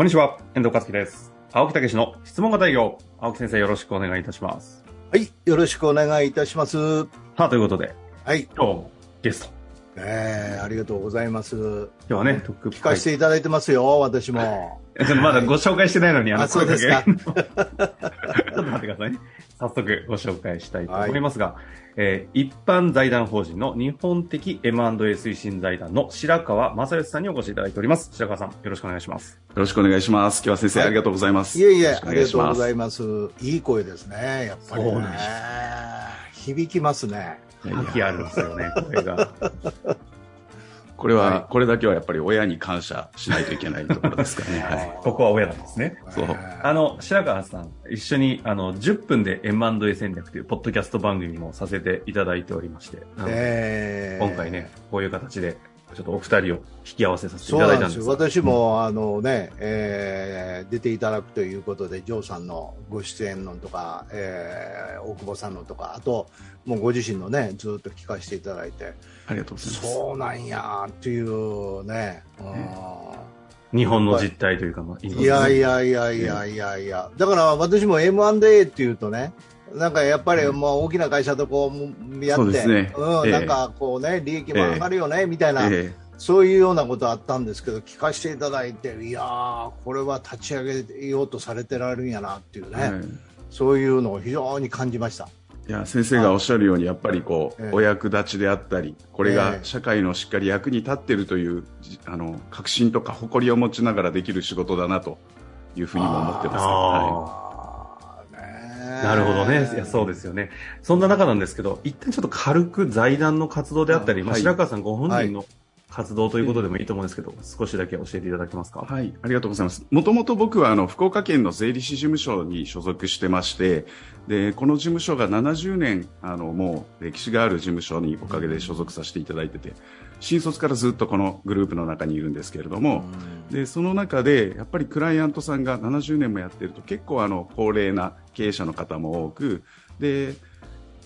こんにちは、遠藤和樹です。青木武の質問型営業。青木先生よろしくお願いいたします。はい、よろしくお願いいたします。はさあ、ということで、い、今日もゲスト。えー、ありがとうございます。今日はね、特聞かせていただいてますよ、私も。て、まだご紹介してないのに、あそうですか声かけ ちょっと待ってくださいね。早速ご紹介したいと思いますが、えー一般財団法人の日本的 M&A 推進財団の白川正義さんにお越しいただいております。白川さん、よろしくお願いします。よろしくお願いします。今日は先生、はいありがとうございます。いえいえ、ありがとうございます。いい声ですね、やっぱり、ね。響きますね。覇気あるんですよね、これが。これは、はいこれだけはやっぱり親に感謝しないといけないところですかね。はい。ここは親なんですね。そうえーあの、白川さん、一緒に、あの、10分で M&A 戦略というポッドキャスト番組もさせていただいておりまして、えー今回ね、こういう形で、ちょっとお二人を引き合わせさせていただないんですよ。たんですが私も、あのね、えー出ていただくということで、ジョーさんのご出演のとか、えー大久保さんのとか、あと、もうご自身のね、ずっと聞かせていただいて、ありがとうございます。そうなんやっていうね、日本の実態というか、まあ、うんいやいやいやいやいやいや、だから私も M&A っていうとね、なんかやっぱりもう大きな会社とこうやって、そうん、ええ。なんかこうね、利益も上がるよね、みたいな、えそういうようなことあったんですけど、聞かせていただいて、いやー、これは立ち上げようとされてられるんやなっていうね、えはい。そういうのを非常に感じました。いや先生がおっしゃるようにやっぱりこう、ええ。お役立ちであったりこれえがえ社会のしっかり役に立っているというじあの確信とか誇りを持ちながらできる仕事だなというふうにも思ってます、はああー。ねーなるほどね。いや、そうですよね。そんな中なんですけど、一旦ちょっと軽く財団の活動であったり、ま白川さんご本人の活動ということでもいいと思うんですけど、少しだけ教えていただけますか？い、はい、ありがとうございますもともと僕はあの福岡県の税理士事務所に所属してましてでこの事務所が70年あのもう歴史がある事務所におかげで所属させていただいてて新卒からずっとこのグループの中にいるんですけれども、でその中でやっぱりクライアントさんが70年もやってると結構あの高齢な経営者の方も多くで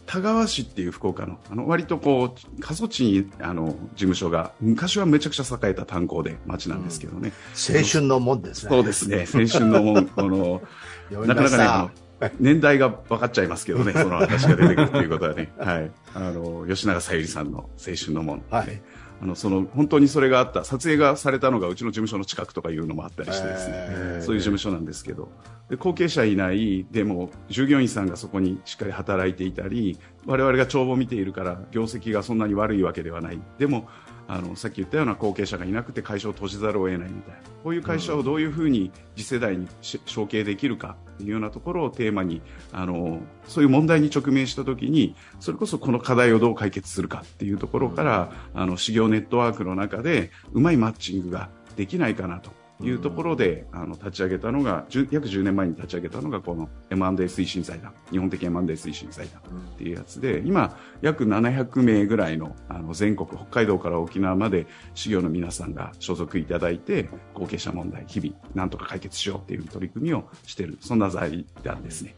田川市っていう福岡のあの割とこう過疎地にあの事務所が昔はめちゃくちゃ栄えた炭鉱で町なんですけどね、青春のもんですね。そうですね。青春のもんこの なかなかね年代が分かっちゃいますけどねその話が出てくるということはね、はい、あの吉永小百合さんの青春の門、ねはいあのその本当にそれがあった撮影がされたのがうちの事務所の近くとかいうのもあったりしてですね、えー。そういう事務所なんですけど。で後継者いないでも従業員さんがそこにしっかり働いていたり我々が帳簿を見ているから業績がそんなに悪いわけではない。でもあのさっき言ったような後継者がいなくて会社を閉じざるを得ないみたいな。こういう会社をどういうふうに次世代に承継できるかというようなところをテーマにあのそういう問題に直面した時にそれこそこの課題をどう解決するかっていうところから、あの事業ネットワークの中でうまいマッチングができないかなと。いうところで、あの立ち上げたのが10約10年前に立ち上げたのがこの M&A 推進財団日本的 M&A 推進財団っていうやつで今約700名ぐらいのあの全国北海道から沖縄まで事業の皆さんが所属いただいて後継者問題日々なんとか解決しようっていう取り組みをしているそんな財団ですね。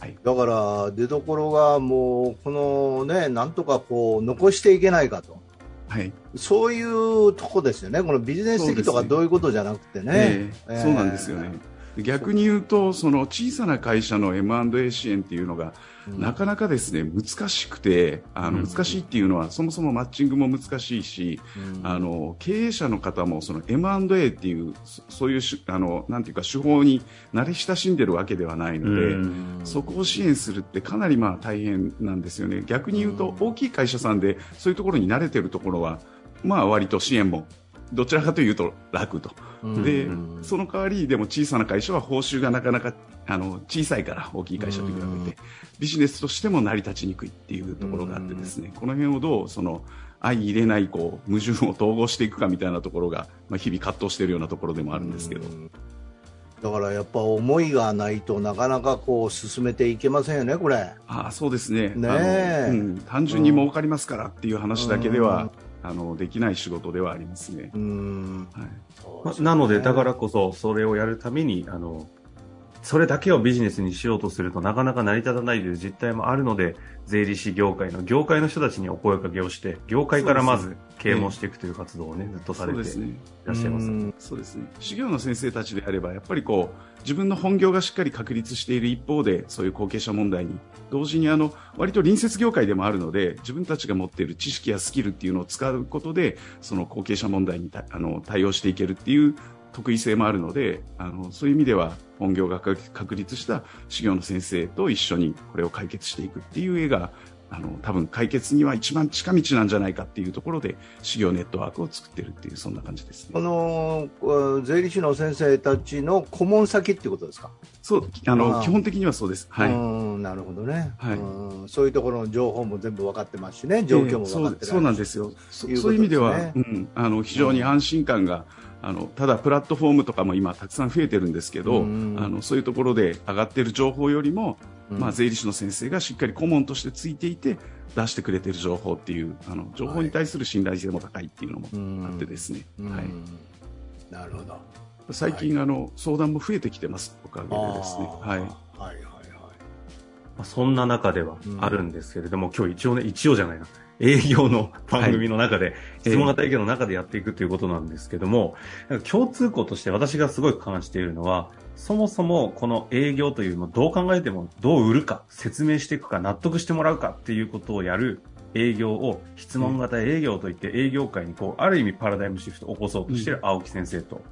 はいだから出どころがもうこのねなんとかこう残していけないかとはい。そういうとこですよね。このビジネス的とかどういうことじゃなくてね。そうなんですよね。で逆に言うとその小さな会社の M&A 支援っていうのが、なかなかですね難しくてあのうん。難しいっていうのは、そもそもマッチングも難しいし、うん。あの経営者の方もその M&A っていうそそういうしあのなんていうか手法に慣れ親しんでるわけではないので、うん。そこを支援するってかなりまあ大変なんですよね。逆に言うと大きい会社さんでそういうところに慣れてるところはまあ割と支援もどちらかというと楽と。うん。でうん。その代わりでも小さな会社は報酬がなかなかあの小さいから大きい会社と比べてビジネスとしても成り立ちにくいっていうところがあってですねこの辺をどうその相入れないこう矛盾を統合していくかみたいなところが、まあ、日々葛藤しているようなところでもあるんですけど、だからやっぱ思いがないとなかなかこう進めていけませんよねこれ。ああそうですね。ねうん、単純に儲かりますからっていう話だけでは、あのできない仕事ではありますね。うん。はい。まなので、だからこそ、それをやるために、あの、それだけをビジネスにしようとするとなかなか成り立たないという実態もあるので、税理士業界の業界の人たちにお声かけをして、業界からまず啓蒙していくという活動をね、ずっとされていらっしゃいます。そうですね。修行の先生たちであれば、やっぱりこう、自分の本業がしっかり確立している一方で、そういう後継者問題に、同時にあの、割と隣接業界でもあるので、自分たちが持っている知識やスキルっていうのを使うことで、その後継者問題にあの対応していけるっていう得意性もあるのであのそういう意味では本業が確立した修行の先生と一緒にこれを解決していくっていう絵があの多分解決には一番近道なんじゃないかっていうところで修行ネットワークを作ってるっていうそんな感じです、ね、あの税理士の先生たちの顧問先っていうことですか？そうあの基本的にはそうです、はい、なるほどね、はい、うそういうところの情報も全部分かってますしね。状況も分かってる、えー、そうなんですよそういう意味では、うん、あの非常に安心感が、うんただプラットフォームとかも今たくさん増えてるんですけど、あのそういうところで上がっている情報よりも、まあ、税理士の先生がしっかり顧問としてついていて出してくれている情報っていうあの情報に対する信頼性も高いっていうのもあってですね、はい、なるほど。最近、はい、あの相談も増えてきてます。おかげでですね。はい。はいはいはい。そんな中ではあるんですけれども、今日一応ね一応じゃないな営業の番組の中で、はい、質問型営業の中でやっていくということなんですけども、共通項として私がすごい感じているのは、そもそもこの営業というのをどう考えてもどう売るか、説明していくか、納得してもらうかっていうことをやる営業を質問型営業といって営業界にこう、ある意味パラダイムシフトを起こそうとしている青木先生と、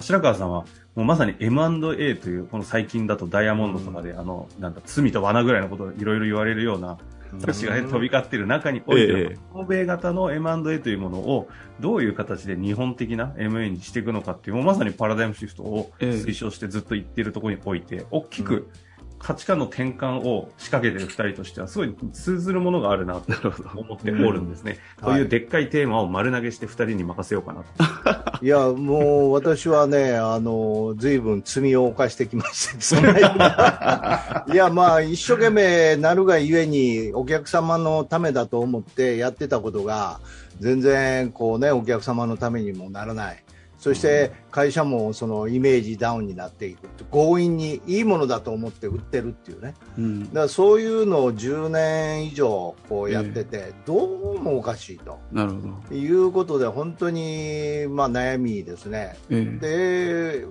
白川さんはもうまさに M&A という、この最近だとダイヤモンドとかで、あの、なんだ、罪と罠ぐらいのことをいろいろ言われるような、私が、ね、飛び交っている中において、欧米型の M&A というものをどういう形で日本的な MA にしていくのかっていうまさにパラダイムシフトを推奨してずっと言っているところにおいて、大きく価値観の転換を仕掛けている二人としては、すごい通ずるものがあるなと思っておるんですね。というでっかいテーマを丸投げして二人に任せようかなと。いや、もう私はね、あの、随分罪を犯してきました。いや、まあ、一生懸命なるがゆえに、お客様のためだと思ってやってたことが、全然こうね、お客様のためにもならない。そして会社もそのイメージダウンになっていく強引にいいものだと思って売ってるっていうね、うん、だからそういうのを10年以上こうやってて、えー、どうもおかしいと。なるほど。いうことで本当にまあ悩みですね、えー、で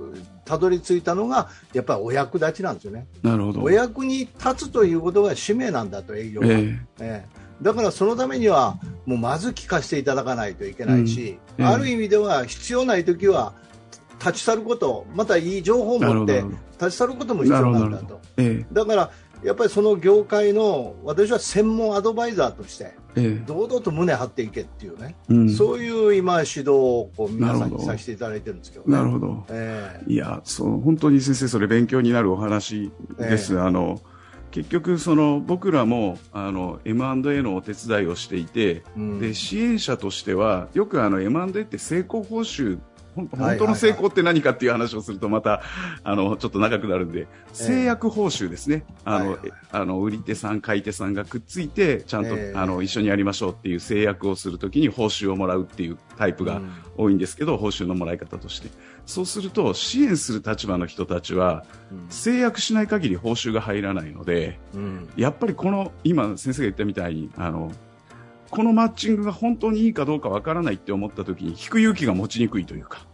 たどり着いたのがやっぱりお役立ちなんですよね。なるほど。お役に立つということが使命なんだと営業は、えー、えーだからそのためにはもうまず聞かせていただかないといけないし、うん、ある意味では必要ない時は立ち去ることまたいい情報を持って立ち去ることも必要なんだと、ええ、だからやっぱりその業界の私は専門アドバイザーとして、堂々と胸張っていけっていうね、うん、そういう今指導をこう皆さんにさせていただいてるんですけど、ね、なるほど、えー、いやそう本当に先生それ勉強になるお話です、えー、あの結局その僕らもあの M&A のお手伝いをしていて、うん、で支援者としてはよくあの M&A って成功報酬本当の成功って何かっていう話をするとまたあのちょっと長くなるんで。制約報酬ですね、あの、あの売り手さん買い手さんがくっついてちゃんと、あの一緒にやりましょうっていう制約をするときに報酬をもらうっていうタイプが多いんですけど、報酬のもらい方として。そうすると支援する立場の人たちは、制約しない限り報酬が入らないので、やっぱりこの今先生が言ったみたいにあのこのマッチングが本当にいいかどうかわからないって思った時に引く勇気が持ちにくいというか。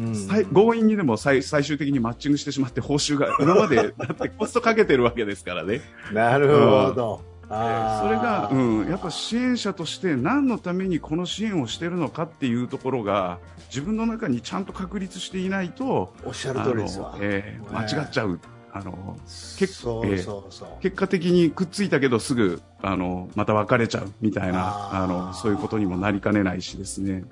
うん、強引にでも最最終的にマッチングしてしまって報酬が 今までだってコストかけてるわけですからね。なるほど。それが、うん、やっぱ支援者として何のためにこの支援をしているのかっていうところが自分の中にちゃんと確立していないとおっしゃる通りですわ、えー、間違っちゃう。あの結結果的にくっついたけどすぐあのまた別れちゃうみたいなあのそういうことにもなりかねないしですね。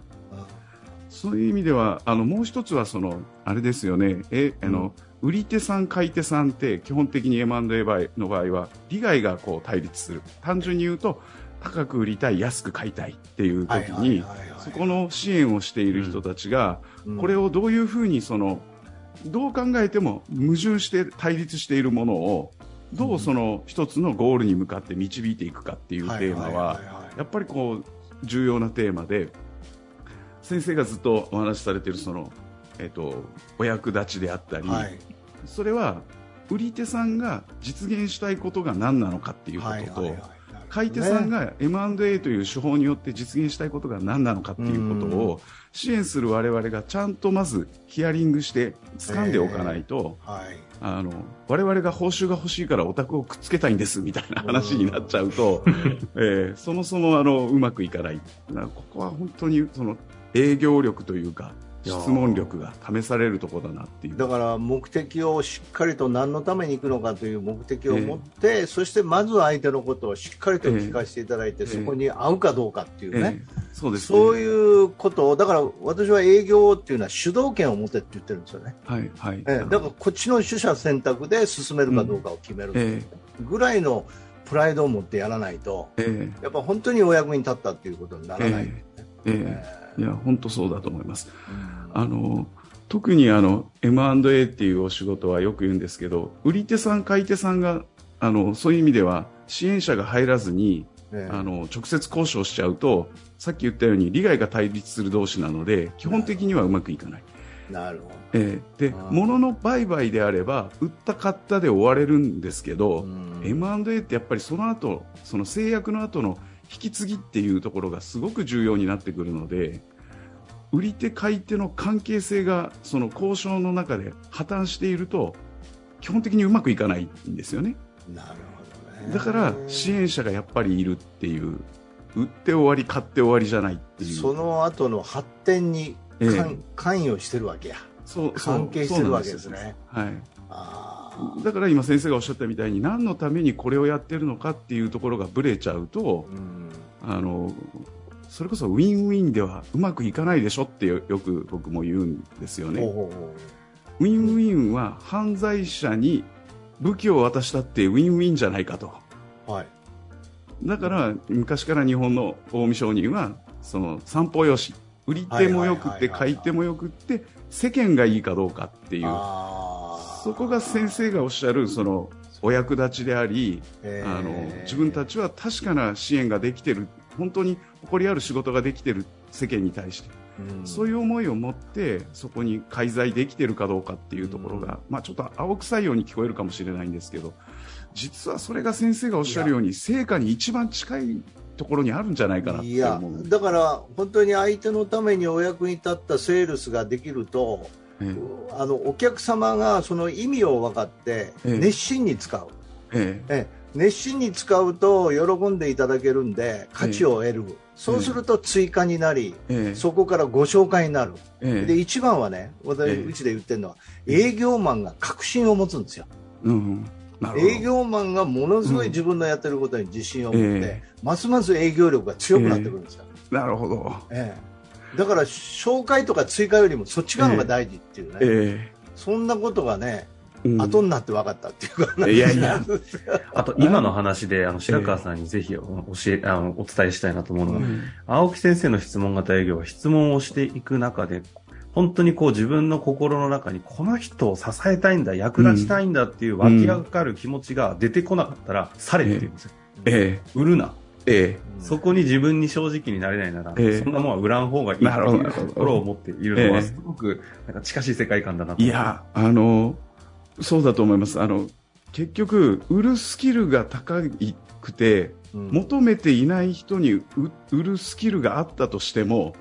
そういう意味ではあのもう一つはそのあれですよね。えあの、売り手さん買い手さんって基本的に M&A の場合は利害がこう対立する。単純に言うと高く売りたい安く買いたいっていう時にそこの支援をしている人たちが、これをどういうふうにそのどう考えても矛盾して対立しているものをどうその一つのゴールに向かって導いていくかっていうテーマはやっぱりこう重要なテーマで先生がずっとお話しされているその、えーと、お役立ちであったり、はい、それは売り手さんが実現したいことが何なのかっていうことと、はいはいはい買い手さんが M&A という手法によって実現したいことが何なのかっていうことを支援する我々がちゃんとまずヒアリングして掴んでおかないと、はい。あの我々が報酬が欲しいからオタクをくっつけたいんですみたいな話になっちゃうと、えーそもそもあのうまくいかない。ここは本当にその営業力というか質問力が試されるところだなっていう。だから目的をしっかりと何のために行くのかという目的を持って、そしてまず相手のことをしっかりと聞かせていただいて、ええ。そこに合うかどうかっていうね、えーそうですね。そういうことを、だから私は営業っていうのは主導権を持てって言ってるんですよね、はいはい。ええ。だからこっちの取捨選択で進めるかどうかを決めるえぐらいのプライドを持ってやらないと、ええ。やっぱ本当にお役に立ったっていうことにならない。え。ええいや本当そうだと思います。うん。あの特にあの M&A っていうお仕事はよく言うんですけど売り手さん買い手さんがあのそういう意味では支援者が入らずにええ。あの直接交渉しちゃうとさっき言ったように利害が対立する同士なので基本的にはうまくいかない、なるほえーで物の売買であれば売った買ったで終われるんですけど、ど。うん。M&A ってやっぱりその後その制約の後の引き継ぎっていうところがすごく重要になってくるので売り手買い手の関係性がその交渉の中で破綻していると基本的にうまくいかないんですよね。なるほどね。だから支援者がやっぱりいるっていう売って終わり買って終わりじゃないっていう。その後の発展にええ。関関与してるわけや。そう関係してるわけですね。よはい。あだから今先生がおっしゃったみたいに何のためにこれをやってるのかっていうところがブレちゃうとーうんあのそれこそウィンウィンではうまくいかないでしょってよよく僕も言うんですよね。ウィンウィンは犯罪者に武器を渡したってウィンウィンじゃないかと。うはい。だから昔から日本の近江商人はその三方よし売り手もよくって買い手もよくって世間がいいかどうかっていうそこが先生がおっしゃるそのお役立ちでありえー。あの自分たちは確かな支援ができてる。本当に誇りある仕事ができてる世間に対して、うん。そういう思いを持ってそこに介在できてるかどうかっていうところが、まあ、ちょっと青臭いように聞こえるかもしれないんですけど実はそれが先生がおっしゃるように成果に一番近いところにあるんじゃないかなっいやて思う。だから本当に相手のためにお役に立ったセールスができるとえあのお客様がその意味を分かってええ。熱心に使う、ええ。ええ。熱心に使うと喜んでいただけるんで価値を得る、そうすると追加になり、ええ。そこからご紹介になる、ええ。で一番はね私、ええ。うちで言ってるのは営業マンが確信を持つんですよ。うん営業マンがものすごい自分のやってることに自信を持って、えますます営業力が強くなってくるんですよ、なるほど、ええだから紹介とか追加よりもそっち側が大事っていうね、えそんなことがね、えうん。後になって分かったっていうか、いやいや。あと、今の話で、あの、白川さんにぜひお教え、あの、お伝えしたいなと思うのが、うん。青木先生の質問型営業は質問をしていく中で、本当にこう自分の心の中にこの人を支えたいんだ、役立ちたいんだっていう湧き上がる気持ちが出てこなかったら、されって言うんですよ。え。売るな。ええそこに自分に正直になれないなら、ええそんなもんは売らん方がいいなるほどうなるほどところを持っているのは、ええすごくなんか近しい世界観だなと。いや、あの、そうだと思います。あの、結局、売るスキルが高くて、うん求めていない人に売売るスキルがあったとしても、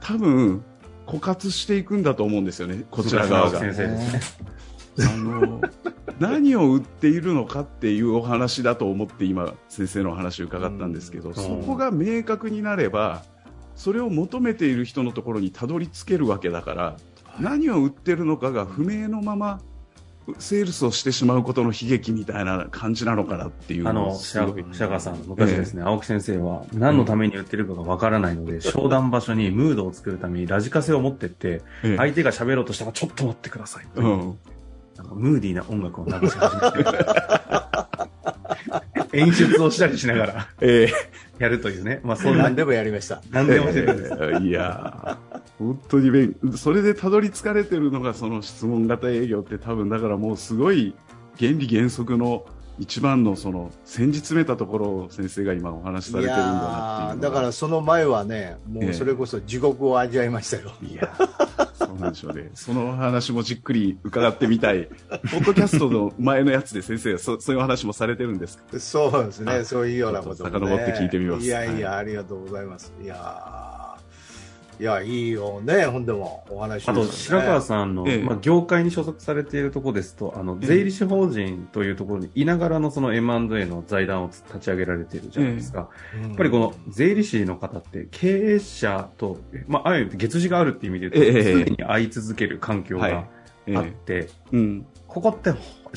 多分、枯渇していくんだと思うんですよね、こちら側が。先生ですね。あの、何を売っているのかっていうお話だと思って今、先生のお話を伺ったんですけど、うん。そこが明確になれば、それを求めている人のところにたどり着けるわけだから、何を売ってるのかが不明のまま、セールスをしてしまうことの悲劇みたいな感じなのかなっていうあの、白川さん、昔ですね、青木先生は何のために売ってるかがわからないので、商談場所にムードを作るためにラジカセを持ってって、ええ。相手が喋ろうとしたらちょっと待ってくださいう、うんムーディーな音楽を流し始めて、演出をしたりしながらえやるというね、まあそんな、何でもやりました。何でもしてるんです。えいやー本当に勉それでたどり着かれてるのがその質問型営業って多分だからもうすごい原理原則の一番のその先日めたところを先生が今お話しされてるんだなっていうだからその前はね、もうそれこそ地獄を味わいましたよ。いやそそうなんでしょうね。その話もじっくり伺ってみたい。ポッドキャストの前のやつで先生はそそういう話もされてるんですか？そうですね、あそういうようなことも、ね。遡って聞いてみますいやいや、はありがとうございます。いやーいや、いいよね、ほんでも、お話ね。あと、白川さんの、ええ。まあ、業界に所属されているところですと、あの、税理士法人というところにいながらのその M&A の財団を立ち上げられているじゃないですか。ややっぱりこの税理士の方って経営者と、まあ、ある意味月次があるっていう意味で言うと、ええ。常に会い続ける環境はい。がえ。あって、うん。ここって、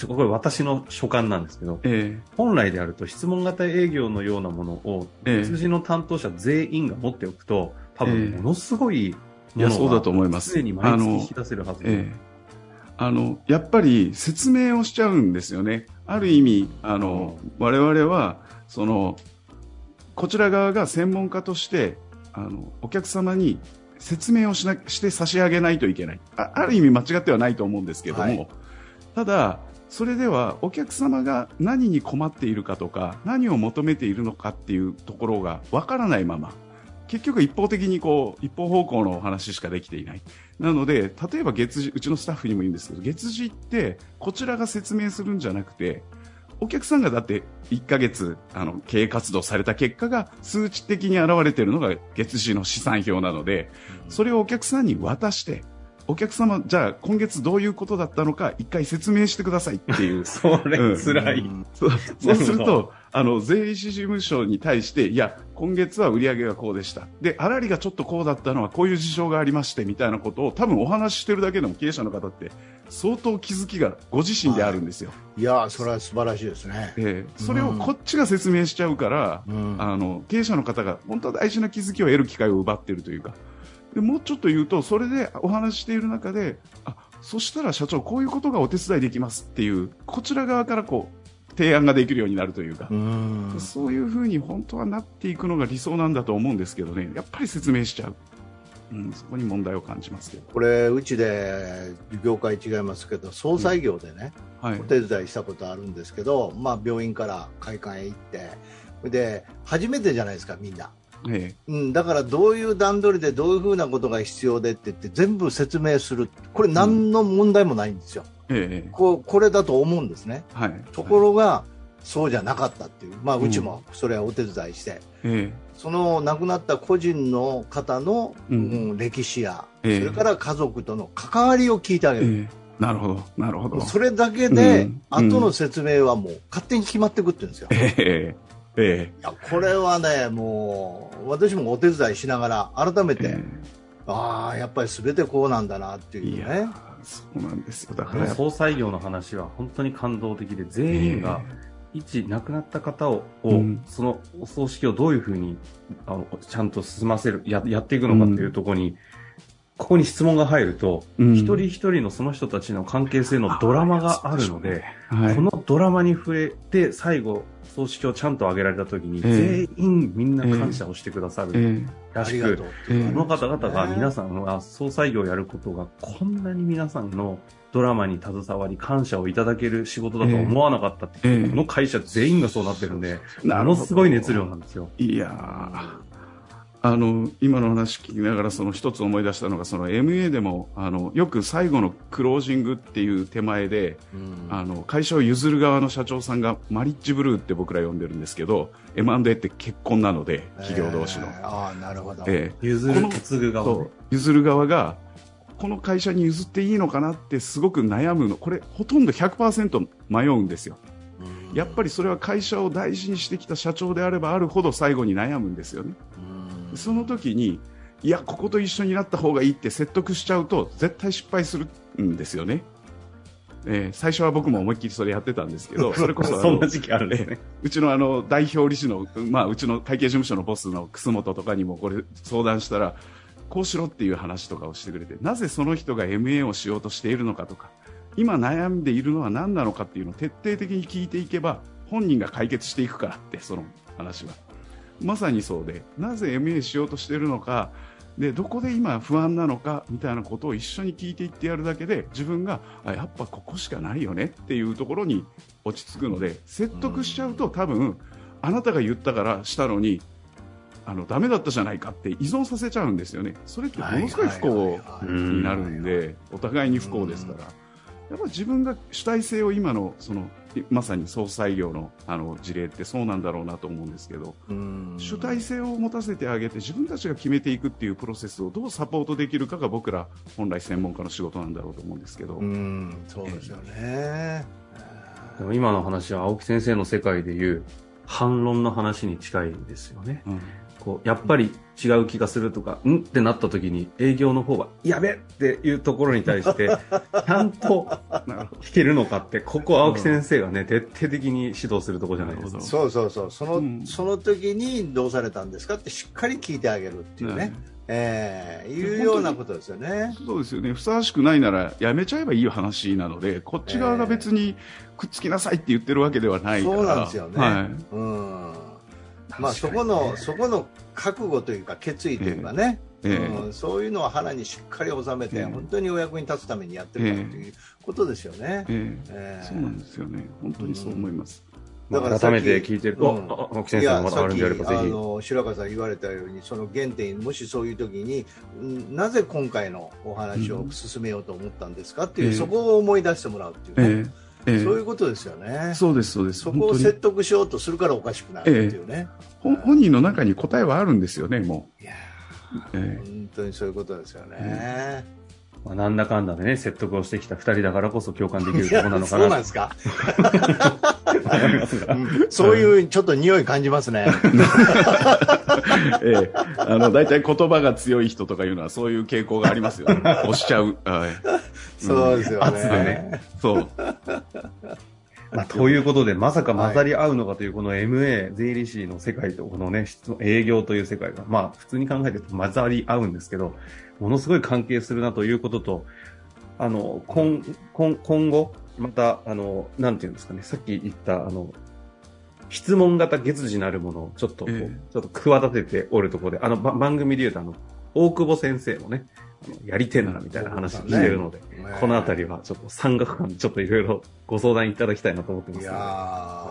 これ私の所感なんですけど、え。本来であると質問型営業のようなものを、ええ。月次の担当者全員が持っておくと、多分ものすごいいやそうだと思います。常に毎月引き出せるはずええ。あの、やっぱり説明をしちゃうんですよね。ある意味、あの、我々は、その、こちら側が専門家として、あの、お客様に説明をしなして差し上げないといけない。あある意味間違ってはないと思うんですけども、はい。ただ、それではお客様が何に困っているかとか、何を求めているのかっていうところがわからないまま、結局一方的にこう、一方方向のお話しかできていない。なので、例えば月次、うちのスタッフにも言うんですけど、月次って、こちらが説明するんじゃなくて、お客さんがだって1ヶ月、あの、経営活動された結果が数値的に現れているのが月次の試算表なので、それをお客さんに渡して、お客様、じゃあ今月どういうことだったのか一回説明してくださいっていう。それうん辛い。そうそうすると、税理士事務所に対して、いや、今月は売り上げがこうでした。で、粗利がちょっとこうだったのはこういう事情がありまして、みたいなことを多分お話ししてるだけでも経営者の方って相当気づきがご自身であるんですよ。いや、それは素晴らしいですね。ええそれをこっちが説明しちゃうから、うんあの、経営者の方が本当は大事な気づきを得る機会を奪っているというか、でもうちょっと言うと、それでお話ししている中で、あ、そしたら社長、こういうことがお手伝いできますっていう、こちら側からこう、提案ができるようになるというか、うんそういうふうに本当はなっていくのが理想なんだと思うんですけどね、やっぱり説明しちゃう。うん、そこに問題を感じますけど。これ、うちで業界違いますけど、総裁業でね、はいお。手伝いしたことあるんですけど、まあ、病院から会館へ行って、で、初めてじゃないですか、みんな。えうん、だからどういう段取りでどういうふうなことが必要でって言って全部説明する、これ、何の問題もないんですよ、えええ。こうこれだと思うんですね、はい。ところが、そうじゃなかったっていう、まあ、うちもそれはお手伝いして、えその亡くなった個人の方の、ううんん歴史や、ええ。それから家族との関わりを聞いてあげる。ええ。えなるほど、なるほど。それだけで、うん。後の説明はもう勝手に決まってくってんですよ。いええ。えやこれはね、もう私もお手伝いしながら改めて、ええ。ああ、やっぱり全てこうなんだなっていうね。そうなんです。よ。だから。総裁業の話は本当に感動的で、全員が一亡くなった方を、うん。そのお葬式をどういうふうにあのちゃんと進ませるや、やっていくのかっていうところに、ここに質問が入ると、うん。一人一人のその人たちの関係性のドラマがあるので、はい。このドラマに触れて、最後、葬式をちゃんと挙げられたときに、ええ。全員みんな感謝をしてくださる。えらしくありがとう、っていう。ええこの方々が皆ん、さんが総裁業をやることがこんなに皆さんのドラマに携わり感謝をいただける仕事だとは思わなかったっていう、ええこの会社全員がそうなってるんで、なるほど。ものすごい熱量なんですよ。いやー今の話聞きながらその一つ思い出したのがその MA でもあのよく最後のクロージングっていう手前で会社を譲る側の社長さんがマリッジブルーって僕ら呼んでるんですけど M&A って結婚なので企業同士の、えー。ああ、なるほど。ええ譲る、継ぐ側。ねそう譲る側がこの会社に譲っていいのかなってすごく悩むの。これほとんど100%迷うんですよ。うん。やっぱりそれは会社を大事にしてきた社長であればあるほど最後に悩むんですよね。うんその時にいやここと一緒になった方がいいって説得しちゃうと絶対失敗するんですよね、えー最初は僕も思いっきりそれやってたんですけど それこそそんな時期あるんですね。うちのあの代表理事の、まあ、うちの会計事務所のボスの楠本とかにもこれ相談したらこうしろっていう話とかをしてくれてなぜその人が MA をしようとしているのかとか今悩んでいるのは何なのかっていうのを徹底的に聞いていけば本人が解決していくからってその話はまさにそうでなぜ MA しようとしているのかでどこで今不安なのかみたいなことを一緒に聞いていってやるだけで自分があやっぱここしかないよねっていうところに落ち着くので説得しちゃうと多分あなたが言ったからしたのにあのダメだったじゃないかって依存させちゃうんですよね。それってものすごい不幸になるんで、お互いに不幸ですから。やっぱ自分が主体性を今のそのまさに総裁業のあの事例ってそうなんだろうなと思うんですけど主体性を持たせてあげて自分たちが決めていくっていうプロセスをどうサポートできるかが僕ら本来専門家の仕事なんだろうと思うんですけど。うんそうですよね、でも今の話は青木先生の世界でいう反論の話に近いですよね。うんこうやっぱり違う気がするとか、ん？ってなった時に営業の方は、やべっていうところに対して、ちゃんと弾けるのかって、ここ青木先生がね、徹底的に指導するところじゃないですか。そうそうそう。その,、うん。その時にどうされたんですかってしっかり聞いてあげるっていうね、ね。ええいうようなことですよね。そうですよね。ふさわしくないならやめちゃえばいい話なのでこっち側が別にくっつきなさいって言ってるわけではないから。そうなんですよね。はい。うん。まあそこのそこの覚悟というか決意というかね、ええ。うん、そういうのは腹にしっかり収めて、ええ。本当にお役に立つためにやってるからということですよね。ええ。ええ。そうなんですよね。本当にそう思います、だからさっき改めて聞いてると、うん。あ青木先生のまだあるんであればぜいやさっきひ。あの白川さん言われたようにその原点もしそういう時にんなぜ今回のお話を進めようと思ったんですかっていう、ええそこを思い出してもらうっていうね、ええ。ええ。そういうことですよね。そうですそうです。そこを説得しようとするからおかしくなるっていうね、ほ本人の中に答えはあるんですよねもいやう、えー本当にそういうことですよね、まあ、なんだかんだでね、説得をしてきた二人だからこそ共感できるところなのかそうなんなですか、そういうちょっと匂い感じますね、ええ。あの大体言葉が強い人とかいうのはそういう傾向がありますよ。ね押しちゃう、はい、そうですよ圧でねね。そう まあ、ということで、まさか混ざり合うのかという、この MA、税理士の世界と、このね、質営業という世界が、まあ、普通に考えてると混ざり合うんですけど、ものすごい関係するなということと、あの、今、今、今後、また、あの、なんていうんですかね、さっき言った、あの、質問型月次なるものをちょっとええ。ちょっと企てておるところで、あの、ば番組で言うと、あの、大久保先生もね、やりてんなみたいな話してるので、このあたりはちょっと山岳間でちょっといろいろご相談いただきたいなと思ってます。の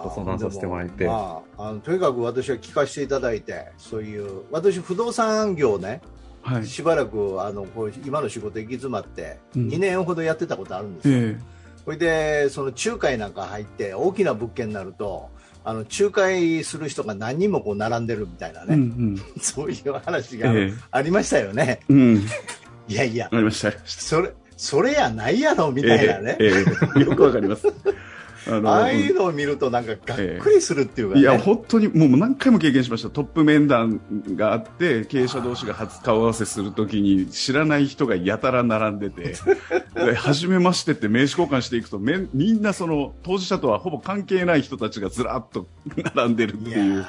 で。相談させてもらえて。まあ、あのとにかく私は聞かせていただいてそういう私不動産業ねはい。しばらくあのこう今の仕事行き詰まってうん。2年ほどやってたことあるんですよ、えそれでその仲介なんか入って大きな物件になるとあの仲介する人が何人もこう並んでるみたいなえうね、ん。そういう話がええ。ありましたよね、うんうんいやいや。ありました。それそれやないやろみたいなね、ええええよくわかります。あのああいうのを見るとなんかがっくりするっていうかね、いや、本当にもう何回も経験しました。トップ面談があって、経営者同士が初顔合わせするときに、知らない人がやたら並んでて、で初めましてって名刺交換していくと、めんみんなその、当事者とはほぼ関係ない人たちがずらっと並んでるっていいう。や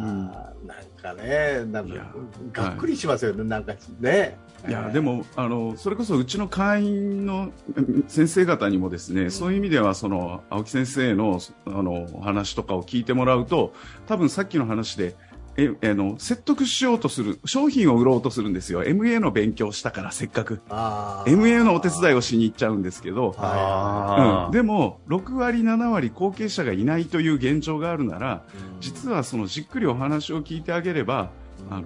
ーうん。なんかね、なんかがっくりしますよね、なんかね。いやでもあのそれこそうちの会員のうん先生方にもですね、そういう意味ではその青木先生のあのお話とかを聞いてもらうと多分さっきの話でえあの説得しようとする商品を売ろうとするんですよ。MA の勉強したからせっかく。MA のお手伝いをしに行っちゃうんですけど、あうん、でも6割7割後継者がいないという現状があるならうん。実はそのじっくりお話を聞いてあげれば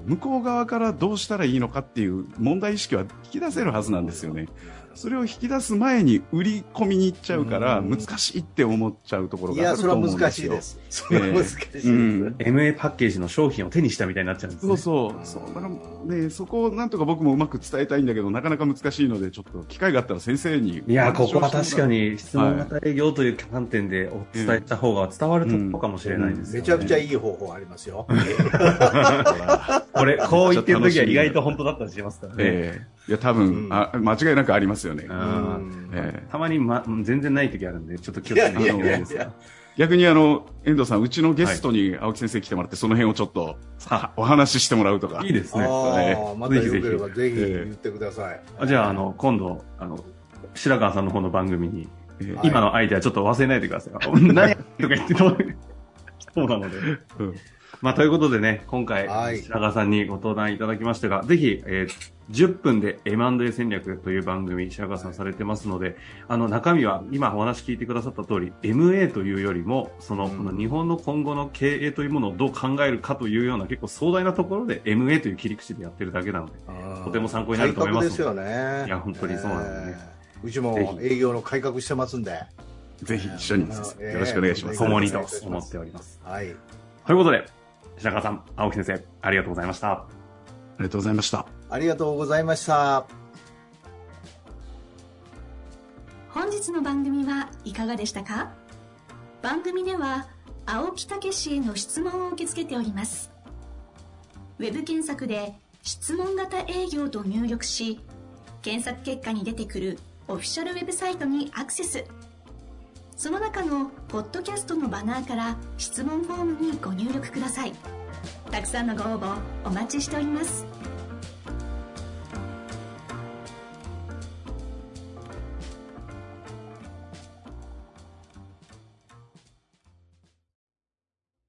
向こう側からどうしたらいいのかっていう問題意識は引き出せるはずなんですよね。それを引き出す前に売り込みに行っちゃうからうん難しいって思っちゃうところいや、があるそれはと思うんですよ。難しいです。それは難しいです。うん、MA パッケージの商品を手にしたみたいになっちゃうんですね。そうそうそうだからねそこをなんとか僕もうまく伝えたいんだけどなかなか難しいのでちょっと機会があったら先生にいや、ここは確かに質問型営業という観点でお伝えした方が伝わるところかもしれないですよね。めちゃくちゃいい方法ありますよ。これ、こう言ってる時は意外と本当だったりしますからね。ええいや多分、うん。あ間違いなくありますよね。あうん。ええ。たまに、ま、全然ない時あるんで、ちょっと気をつけてもらってもいいですいやいやいやか？逆にあの遠藤さんうちのゲストに青木先生来てもらってその辺をちょっとあ。お話ししてもらうとか。いいですね。あまたよければぜぜひ言ってください。あじゃあ、あの、今度、あの、白川さんの方の番組に、ええ。はい今のアイデアちょっと忘れないでください。何やとか言ってとそうなので。うんまあ、ということでね、今回、はい白川さんにご登壇いただきましたが、ぜひ、えー10分で M&A 戦略という番組、白川さんされてますので、あの、中身は、今お話聞いてくださった通り、MA というよりも、その、うんこの日本の今後の経営というものをどう考えるかというような結構壮大なところで MA という切り口でやってるだけなので、とても参考になると思います改革ですよね。いや本当にそうなんですねえーうちも営業の改革してますんで。ぜひ一緒によろしくお願いします。共にと思っております。はい。ということで、白川さん、青木先生、ありがとうございました。ありがとうございました。ありがとうございました。本日の番組はいかがでしたか？番組では青木武氏への質問を受け付けておりますウェブ検索で「質問型営業」と入力し検索結果に出てくるオフィシャルウェブサイトにアクセスその中のポッドキャストのバナーから質問フォームにご入力ください。たくさんのご応募お待ちしております。